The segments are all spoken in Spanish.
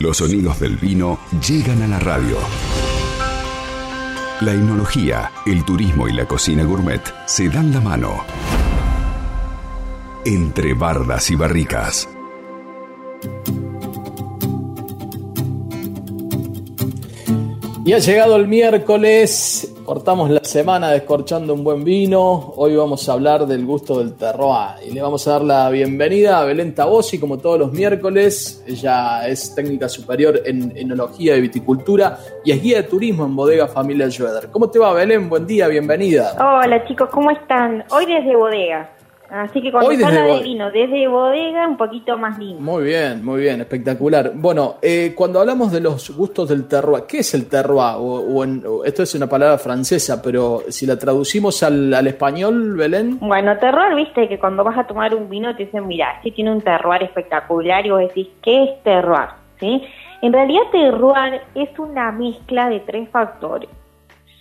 Los sonidos del vino llegan a la radio. La enología, el turismo y la cocina gourmet se dan la mano. Entre bardas y barricas. Y ha llegado el miércoles, cortamos la semana descorchando un buen vino. Hoy vamos a hablar del gusto del terroir y le vamos a dar la bienvenida a Belén Tabosi, como todos los miércoles. Ella es técnica superior en enología y viticultura y es guía de turismo en Bodega Familia Schroeder. ¿Cómo te va, Belén? Buen día, bienvenida. Hola, chicos, ¿cómo están? Hoy desde Bodega. Así que cuando habla de vino desde bodega, un poquito más lindo. Muy bien, muy bien, espectacular. Bueno, eh, cuando hablamos de los gustos del terroir, ¿qué es el terroir? O, esto es una palabra francesa, pero si la traducimos al, español, Belén. Bueno, terroir, viste que cuando vas a tomar un vino te dicen, mira, este tiene un terroir espectacular y vos decís, ¿qué es terroir? ¿Sí? En realidad terroir es una mezcla de tres factores.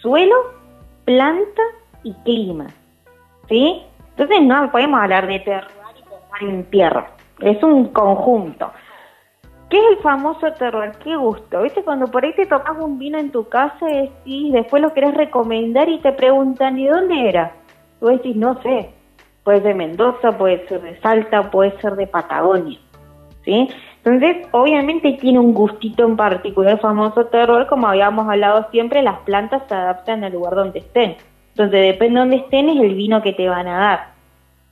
Suelo, planta y clima. ¿Sí? Entonces no podemos hablar de terroir y pensar en tierra. Es un conjunto. ¿Qué es el famoso terror? Qué gusto. ¿Viste? Cuando por ahí te tocas un vino en tu casa y después lo querés recomendar y te preguntan, ¿y dónde era? Tú decís, no sé. Puede ser Mendoza, puede ser de Salta, puede ser de Patagonia. ¿Sí? Entonces, obviamente tiene un gustito en particular el famoso terror, como habíamos hablado siempre, las plantas se adaptan al lugar donde estén. Entonces, depende de dónde estén, es el vino que te van a dar.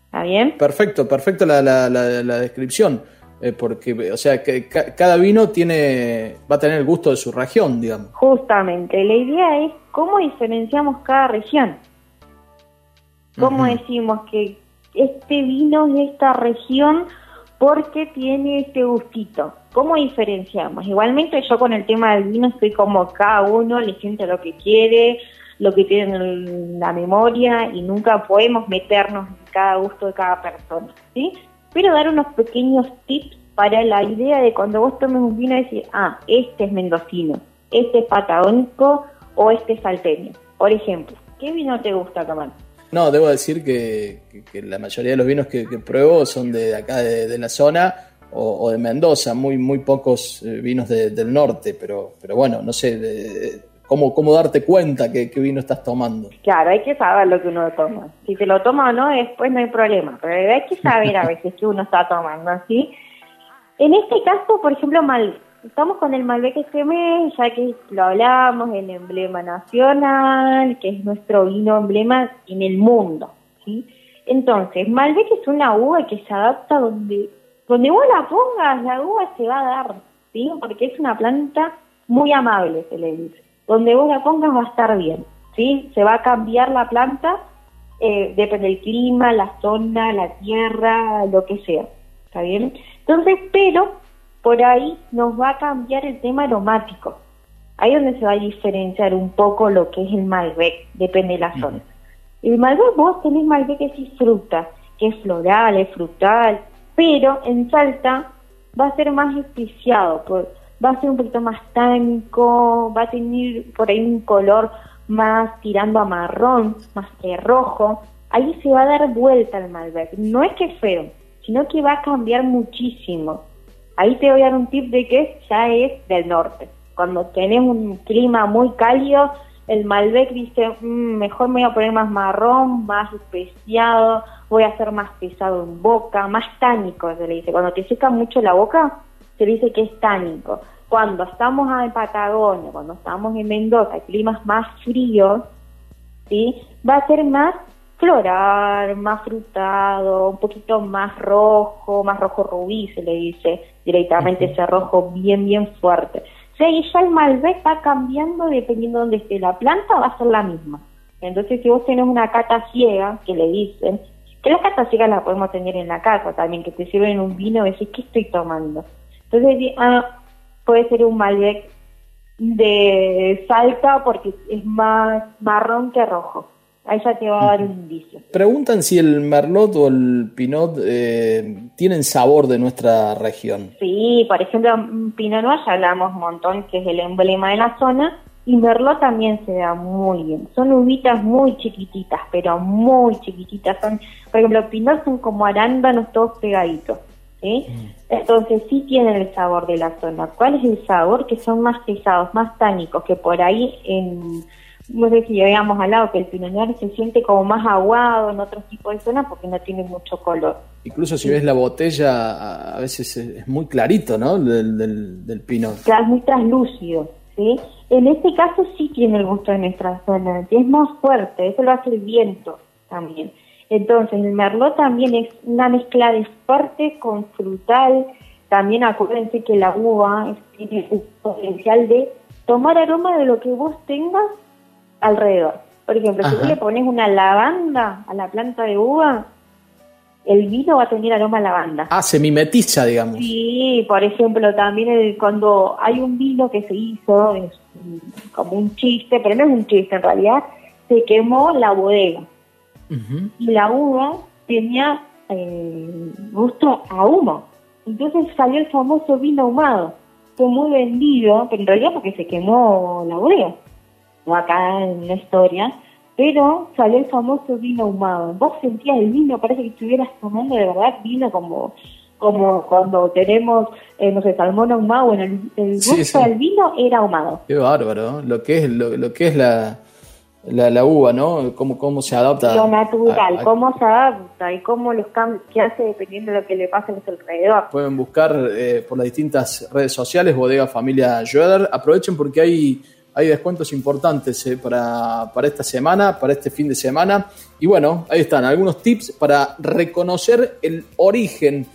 ¿Está bien? Perfecto, perfecto la, la, la, descripción. Eh, porque, o sea, que cada vino tiene va a tener el gusto de su región, digamos. Justamente, la idea es cómo diferenciamos cada región. ¿Cómo decimos que este vino es de esta región porque tiene este gustito? ¿Cómo diferenciamos? Igualmente yo con el tema del vino estoy como cada uno le siente lo que quiere, lo que tienen en la memoria y nunca podemos meternos en cada gusto de cada persona, ¿sí? Pero dar unos pequeños tips para la idea de cuando vos tomes un vino decir, ah, este es mendocino, este es patagónico o este es salteño. Por ejemplo, ¿qué vino te gusta, Camal? No, debo decir que, la mayoría de los vinos que, pruebo son de acá, de, la zona, o, de Mendoza, muy muy pocos eh, vinos del norte, pero pero bueno, no sé, de, cómo, cómo darte cuenta que, vino estás tomando. Claro, hay que saber lo que uno toma. Si te lo toma o no, después no hay problema, pero hay que saber a veces que uno está tomando, ¿sí? En este caso, por ejemplo, Malbec. Estamos con el Malbec mes, ya que lo hablamos, el emblema nacional, que es nuestro vino emblema en el mundo, ¿sí? Entonces, Malbec es una uva que se adapta donde, donde vos la pongas, la uva se va a dar, ¿sí? Porque es una planta muy amable, se le dice donde vos la pongas va a estar bien, ¿sí? Se va a cambiar la planta, eh, depende del clima, la zona, la tierra, lo que sea, ¿está bien? Entonces, pero por ahí nos va a cambiar el tema aromático. Ahí es donde se va a diferenciar un poco lo que es el Malbec, depende de la zona. El Malbec vos tenés Malbec que es fruta, que es floral, es frutal, pero en Salta va a ser más especiado, por, va a ser un poquito más tánico, va a tener por ahí un color más tirando a marrón, más que rojo. Ahí se va a dar vuelta el Malbec. No es que es feo, sino que va a cambiar muchísimo. Ahí te voy a dar un tip de que ya es del norte. Cuando tenés un clima muy cálido, el Malbec dice, mm, mejor me voy a poner más marrón, más especiado, voy a ser más pesado en boca, más tánico, se le dice. Cuando te seca mucho la boca, se dice que es tánico. Cuando estamos en Patagonia, cuando estamos en Mendoza, climas más fríos, ¿sí? va a ser más floral, más frutado, un poquito más rojo, más rojo rubí se le dice directamente ese rojo bien, bien fuerte. O sea, y ya el Malbec va cambiando dependiendo de dónde esté la planta, va a ser la misma. Entonces, si vos tenés una cata ciega, que le dicen, que la cata ciega la podemos tener en la casa también, que te sirven un vino y decís, ¿qué estoy tomando? Entonces, ah, puede ser un Malbec de Salta porque es más marrón que rojo. Ahí ya te va a dar un indicio. Preguntan si el Merlot o el Pinot eh, tienen sabor de nuestra región. Sí, por ejemplo, Pinot Noir ya hablamos un montón, que es el emblema de la zona, y Merlot también se da muy bien. Son uvitas muy chiquititas, pero muy chiquititas. Son, por ejemplo, Pinot son como arándanos todos pegaditos. ¿Sí? Entonces sí tienen el sabor de la zona. ¿Cuál es el sabor? Que son más pesados, más tánicos, que por ahí en no sé si habíamos hablado que el Pinot Noir se siente como más aguado en otros tipos de zonas porque no tiene mucho color. Incluso si ves la botella, a veces es muy clarito, ¿no? Del, del, del Pinot. es muy translúcido, ¿sí? En este caso sí tiene el gusto de nuestra zona, es más fuerte, eso lo hace el viento también. Entonces, el Merlot también es una mezcla de fuerte con frutal. También acuérdense que la uva tiene un potencial de tomar aroma de lo que vos tengas alrededor. Por ejemplo, si tú le pones una lavanda a la planta de uva, el vino va a tener aroma a lavanda. Ah, se mimetiza, digamos. Sí, por ejemplo, también cuando hay un vino que se hizo, es como un chiste, pero no es un chiste en realidad, se quemó la bodega. Y la uva tenía eh, gusto a humo. Entonces salió el famoso vino ahumado. Fue muy vendido, pero en realidad porque se quemó la bodega acá en la historia, pero salió el famoso vino ahumado. Vos sentías el vino, parece que estuvieras tomando de verdad vino como como cuando tenemos, eh, no sé, salmón ahumado, bueno, el, el gusto del vino era ahumado. Qué bárbaro, lo que es, lo, que es la, la, uva, ¿no? Cómo, cómo se adapta. Lo natural, cómo se adapta y cómo los cambios que hace dependiendo de lo que le pasa a los alrededor. Pueden buscar eh, por las distintas redes sociales, Bodega Familia Joder. Aprovechen porque hay hay descuentos importantes eh, para, esta semana, para este fin de semana. Y bueno, ahí están algunos tips para reconocer el origen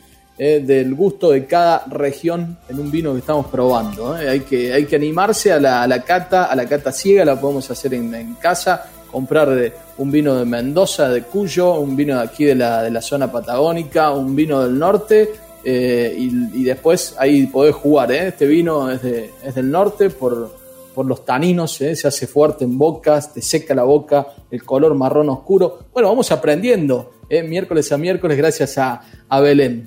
eh, del gusto de cada región en un vino que estamos probando. Eh. Hay, que, hay que animarse a la, cata, a la cata ciega, la podemos hacer en, casa, comprar un vino de Mendoza, de Cuyo, un vino de aquí de la, de la zona patagónica, un vino del norte. y, después ahí podés jugar, este vino es, del norte por, por los taninos, ¿eh? se hace fuerte en bocas, te seca la boca, el color marrón oscuro. Bueno, vamos aprendiendo ¿eh? miércoles a miércoles gracias a, a Belén.